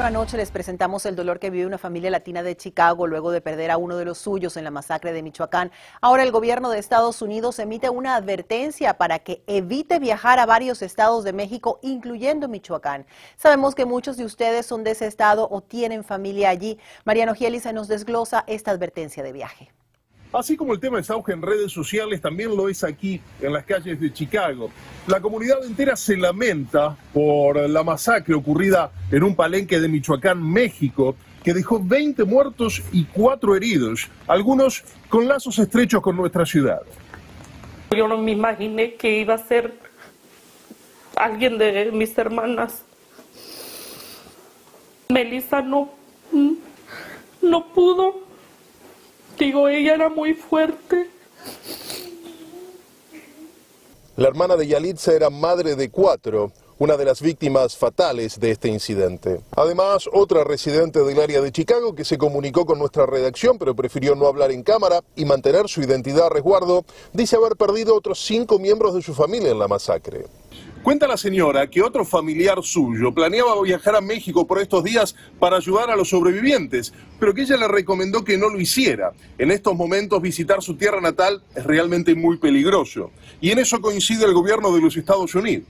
Bueno, anoche les presentamos el dolor que vive una familia latina de Chicago luego de perder a uno de los suyos en la masacre de Michoacán. Ahora el gobierno de Estados Unidos emite una advertencia para que evite viajar a varios estados de México, incluyendo Michoacán. Sabemos que muchos de ustedes son de ese estado o tienen familia allí. Mariano Gielis se nos desglosa esta advertencia de viaje. Así como el tema es auge en redes sociales, también lo es aquí en las calles de Chicago. La comunidad entera se lamenta por la masacre ocurrida en un palenque de Michoacán, México, que dejó 20 muertos y 4 heridos, algunos con lazos estrechos con nuestra ciudad. Yo no me imaginé que iba a ser alguien de mis hermanas. Melissa no, no pudo. Ella era muy fuerte. La hermana de Yalitza era madre de cuatro, una de las víctimas fatales de este incidente. Además, otra residente del área de Chicago que se comunicó con nuestra redacción pero prefirió no hablar en cámara y mantener su identidad a resguardo, dice haber perdido otros cinco miembros de su familia en la masacre. Cuenta la señora que otro familiar suyo planeaba viajar a México por estos días para ayudar a los sobrevivientes, pero que ella le recomendó que no lo hiciera. En estos momentos visitar su tierra natal es realmente muy peligroso. Y en eso coincide el gobierno de los Estados Unidos.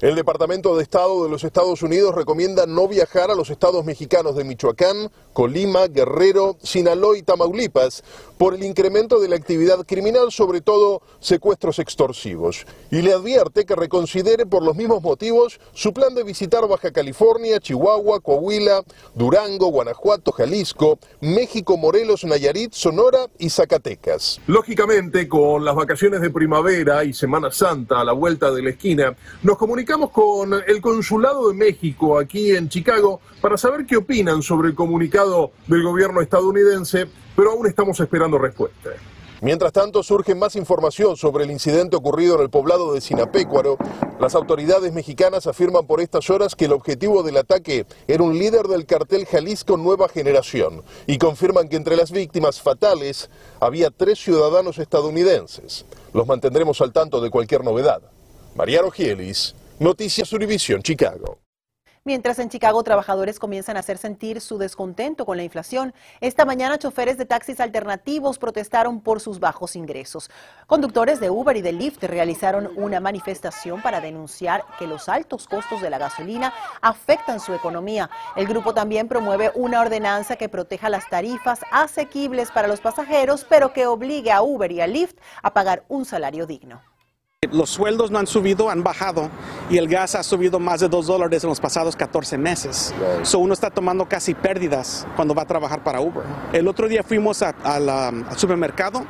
El Departamento de Estado de los Estados Unidos recomienda no viajar a los estados mexicanos de Michoacán, Colima, Guerrero, Sinaloa y Tamaulipas por el incremento de la actividad criminal, sobre todo secuestros extorsivos. Y le advierte que reconsidere por los mismos motivos su plan de visitar Baja California, Chihuahua, Coahuila, Durango, Guanajuato, Jalisco, México, Morelos, Nayarit, Sonora y Zacatecas. Lógicamente, con las vacaciones de primavera y Semana Santa a la vuelta de la esquina, nos comunicamos con el Consulado de México aquí en Chicago para saber qué opinan sobre el comunicado del gobierno estadounidense, pero aún estamos esperando respuesta. Mientras tanto, surge más información sobre el incidente ocurrido en el poblado de Sinapecuaro. Las autoridades mexicanas afirman por estas horas que el objetivo del ataque era un líder del cartel Jalisco Nueva Generación y confirman que entre las víctimas fatales había tres ciudadanos estadounidenses. Los mantendremos al tanto de cualquier novedad. Mariano Gielis, Noticias Univisión, Chicago. Mientras en Chicago trabajadores comienzan a hacer sentir su descontento con la inflación, esta mañana choferes de taxis alternativos protestaron por sus bajos ingresos. Conductores de Uber y de Lyft realizaron una manifestación para denunciar que los altos costos de la gasolina afectan su economía. El grupo también promueve una ordenanza que proteja las tarifas asequibles para los pasajeros, pero que obligue a Uber y a Lyft a pagar un salario digno. Los sueldos no han subido, han bajado y el gas ha subido más de 2 dólares en los pasados 14 meses. So uno está tomando casi pérdidas cuando va a trabajar para Uber. El otro día fuimos a- a la- al supermercado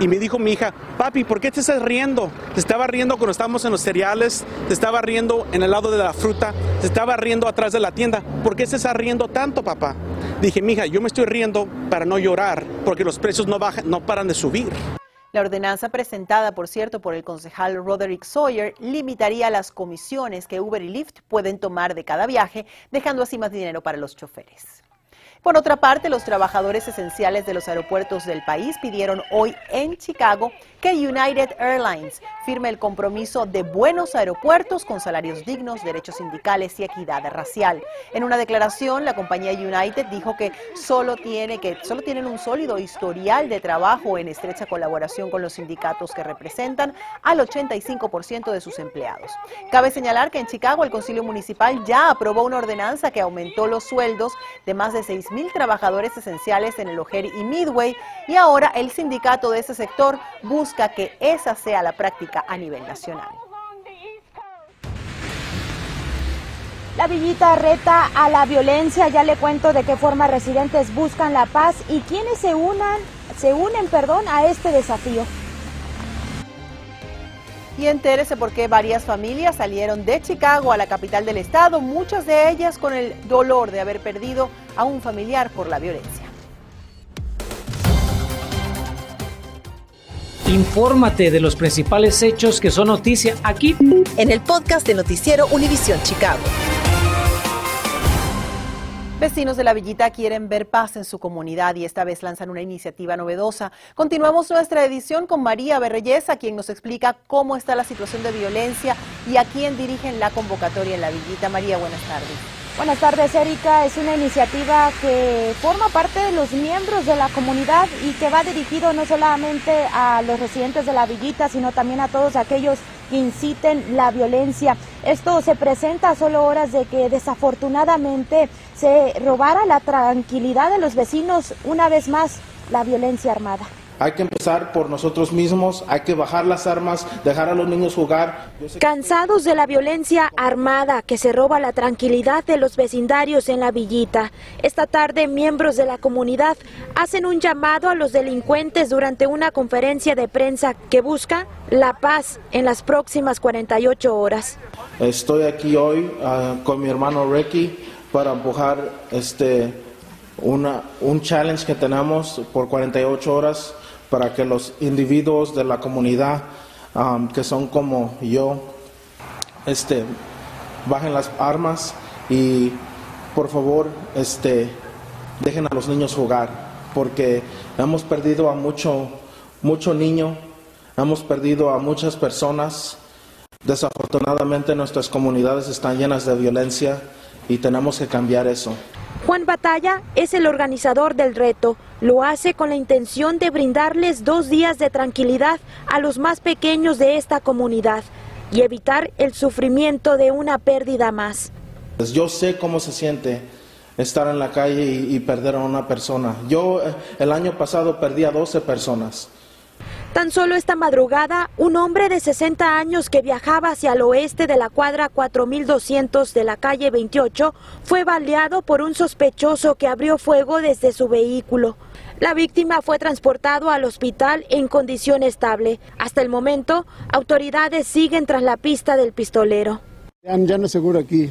y me dijo mi hija, papi, ¿por qué te estás riendo? Te estaba riendo cuando estábamos en los cereales, te estaba riendo en el lado de la fruta, te estaba riendo atrás de la tienda. ¿Por qué se está riendo tanto, papá? Dije, mija, yo me estoy riendo para no llorar porque los precios no, bajan, no paran de subir. La ordenanza presentada, por cierto, por el concejal Roderick Sawyer limitaría las comisiones que Uber y Lyft pueden tomar de cada viaje, dejando así más dinero para los choferes. Por otra parte, los trabajadores esenciales de los aeropuertos del país pidieron hoy en Chicago que United Airlines firme el compromiso de buenos aeropuertos con salarios dignos, derechos sindicales y equidad racial. En una declaración, la compañía United dijo que solo tiene que solo tienen un sólido historial de trabajo en estrecha colaboración con los sindicatos que representan al 85% de sus empleados. Cabe señalar que en Chicago el Concilio Municipal ya aprobó una ordenanza que aumentó los sueldos de más de 600 3.000 trabajadores esenciales en el Ojeri y Midway y ahora el sindicato de ese sector busca que esa sea la práctica a nivel nacional. La villita reta a la violencia, ya le cuento de qué forma residentes buscan la paz y quienes se unan, se unen, perdón, a este desafío. Y entérese por qué varias familias salieron de Chicago a la capital del estado, muchas de ellas con el dolor de haber perdido a un familiar por la violencia. Infórmate de los principales hechos que son noticia aquí En el podcast de Noticiero Univisión Chicago. Vecinos de la Villita quieren ver paz en su comunidad y esta vez lanzan una iniciativa novedosa. Continuamos nuestra edición con María Berreyesa, quien nos explica cómo está la situación de violencia y a quién dirigen la convocatoria en la Villita. María, buenas tardes. Buenas tardes, Erika. Es una iniciativa que forma parte de los miembros de la comunidad y que va dirigido no solamente a los residentes de la Villita, sino también a todos aquellos que inciten la violencia. Esto se presenta a solo horas de que desafortunadamente se robara la tranquilidad de los vecinos una vez más la violencia armada. Hay que empezar por nosotros mismos, hay que bajar las armas, dejar a los niños jugar. Cansados de la violencia armada que se roba la tranquilidad de los vecindarios en la villita, esta tarde miembros de la comunidad hacen un llamado a los delincuentes durante una conferencia de prensa que busca la paz en las próximas 48 horas. Estoy aquí hoy uh, con mi hermano Ricky para empujar este, una, un challenge que tenemos por 48 horas para que los individuos de la comunidad um, que son como yo este, bajen las armas y por favor este, dejen a los niños jugar porque hemos perdido a mucho, mucho niño, hemos perdido a muchas personas. Desafortunadamente nuestras comunidades están llenas de violencia y tenemos que cambiar eso. Juan Batalla es el organizador del reto. Lo hace con la intención de brindarles dos días de tranquilidad a los más pequeños de esta comunidad y evitar el sufrimiento de una pérdida más. Pues yo sé cómo se siente estar en la calle y, perder a una persona. Yo eh, el año pasado perdí a 12 personas. Tan solo esta madrugada, un hombre de 60 años que viajaba hacia el oeste de la cuadra 4200 de la calle 28 fue baleado por un sospechoso que abrió fuego desde su vehículo. La víctima fue transportado al hospital en condición estable. Hasta el momento, autoridades siguen tras la pista del pistolero. Ya, no es seguro aquí,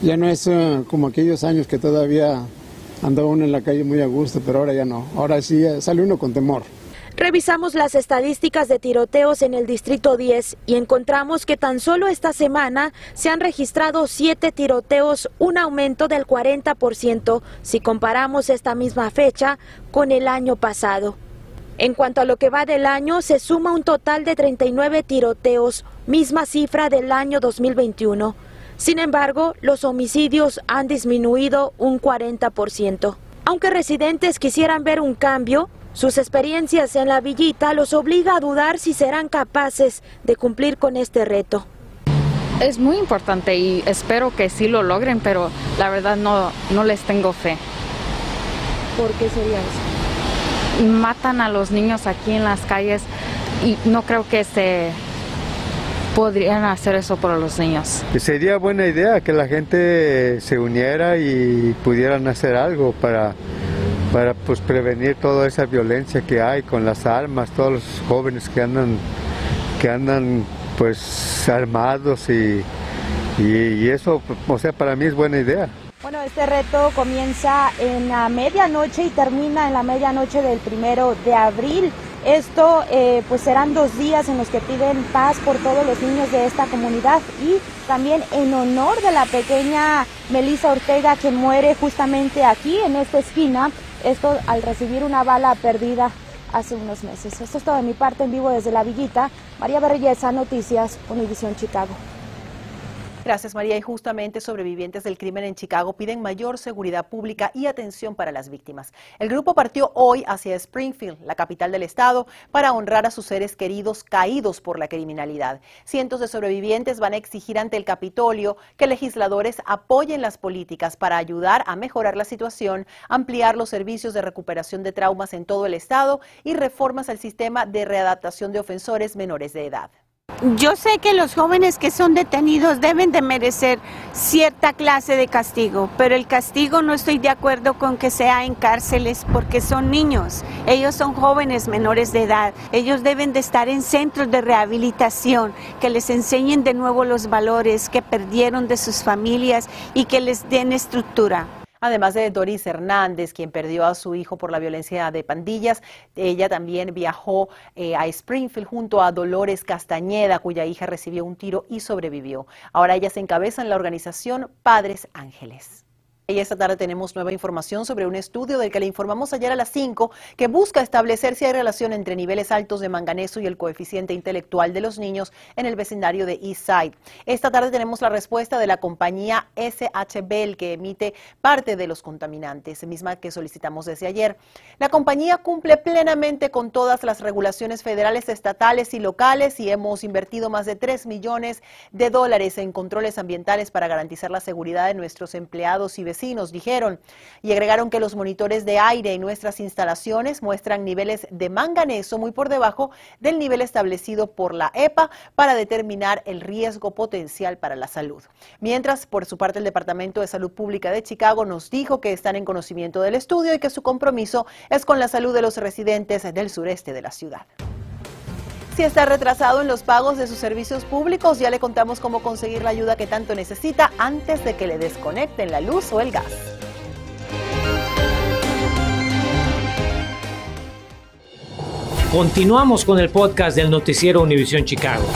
ya no es eh, como aquellos años que todavía andaba uno en la calle muy a gusto, pero ahora ya no. Ahora sí eh, sale uno con temor. Revisamos las estadísticas de tiroteos en el Distrito 10 y encontramos que tan solo esta semana se han registrado siete tiroteos, un aumento del 40% si comparamos esta misma fecha con el año pasado. En cuanto a lo que va del año, se suma un total de 39 tiroteos, misma cifra del año 2021. Sin embargo, los homicidios han disminuido un 40%. Aunque residentes quisieran ver un cambio, sus experiencias en la villita los obliga a dudar si serán capaces de cumplir con este reto. Es muy importante y espero que sí lo logren, pero la verdad no, no les tengo fe. ¿Por qué sería eso? Matan a los niños aquí en las calles y no creo que se podrían hacer eso por los niños. Sería buena idea que la gente se uniera y pudieran hacer algo para para pues prevenir toda esa violencia que hay con las armas, todos los jóvenes que andan que andan pues armados y, y, eso, o sea, para mí es buena idea. Bueno, este reto comienza en la medianoche y termina en la medianoche del primero de abril. Esto eh, pues serán dos días en los que piden paz por todos los niños de esta comunidad y también en honor de la pequeña Melissa Ortega que muere justamente aquí en esta esquina esto al recibir una bala perdida hace unos meses. Esto es todo de mi parte en vivo desde La Villita. María Berrelleza, Noticias, Univisión Chicago. Gracias, María. Y justamente sobrevivientes del crimen en Chicago piden mayor seguridad pública y atención para las víctimas. El grupo partió hoy hacia Springfield, la capital del estado, para honrar a sus seres queridos caídos por la criminalidad. Cientos de sobrevivientes van a exigir ante el Capitolio que legisladores apoyen las políticas para ayudar a mejorar la situación, ampliar los servicios de recuperación de traumas en todo el estado y reformas al sistema de readaptación de ofensores menores de edad. Yo sé que los jóvenes que son detenidos deben de merecer cierta clase de castigo, pero el castigo no estoy de acuerdo con que sea en cárceles porque son niños, ellos son jóvenes menores de edad, ellos deben de estar en centros de rehabilitación, que les enseñen de nuevo los valores que perdieron de sus familias y que les den estructura. Además de Doris Hernández, quien perdió a su hijo por la violencia de pandillas, ella también viajó eh, a Springfield junto a Dolores Castañeda, cuya hija recibió un tiro y sobrevivió. Ahora ellas encabezan la organización Padres Ángeles. Y esta tarde tenemos nueva información sobre un estudio del que le informamos ayer a las 5 que busca establecer si hay relación entre niveles altos de manganeso y el coeficiente intelectual de los niños en el vecindario de Eastside. Esta tarde tenemos la respuesta de la compañía SH Bell que emite parte de los contaminantes, misma que solicitamos desde ayer. La compañía cumple plenamente con todas las regulaciones federales, estatales y locales y hemos invertido más de 3 millones de dólares en controles ambientales para garantizar la seguridad de nuestros empleados y vecinos nos dijeron. Y agregaron que los monitores de aire en nuestras instalaciones muestran niveles de manganeso muy por debajo del nivel establecido por la EPA para determinar el riesgo potencial para la salud. Mientras, por su parte, el Departamento de Salud Pública de Chicago nos dijo que están en conocimiento del estudio y que su compromiso es con la salud de los residentes del sureste de la ciudad. Si está retrasado en los pagos de sus servicios públicos, ya le contamos cómo conseguir la ayuda que tanto necesita antes de que le desconecten la luz o el gas. Continuamos con el podcast del noticiero Univisión Chicago.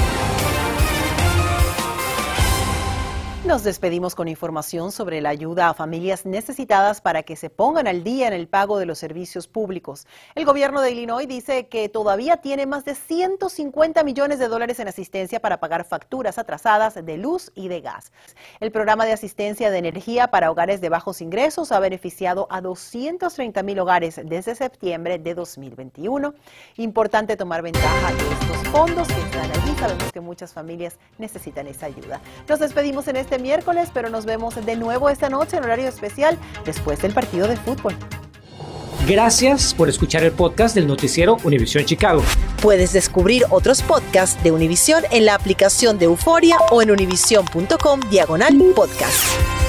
Nos despedimos con información sobre la ayuda a familias necesitadas para que se pongan al día en el pago de los servicios públicos. El gobierno de Illinois dice que todavía tiene más de 150 millones de dólares en asistencia para pagar facturas atrasadas de luz y de gas. El programa de asistencia de energía para hogares de bajos ingresos ha beneficiado a 230 mil hogares desde septiembre de 2021. Importante tomar ventaja de estos fondos que están allí. Sabemos que muchas familias necesitan esa ayuda. Nos despedimos en este miércoles, pero nos vemos de nuevo esta noche en horario especial después del partido de fútbol. Gracias por escuchar el podcast del noticiero Univisión Chicago. Puedes descubrir otros podcasts de Univisión en la aplicación de Euforia o en univision.com diagonal podcast.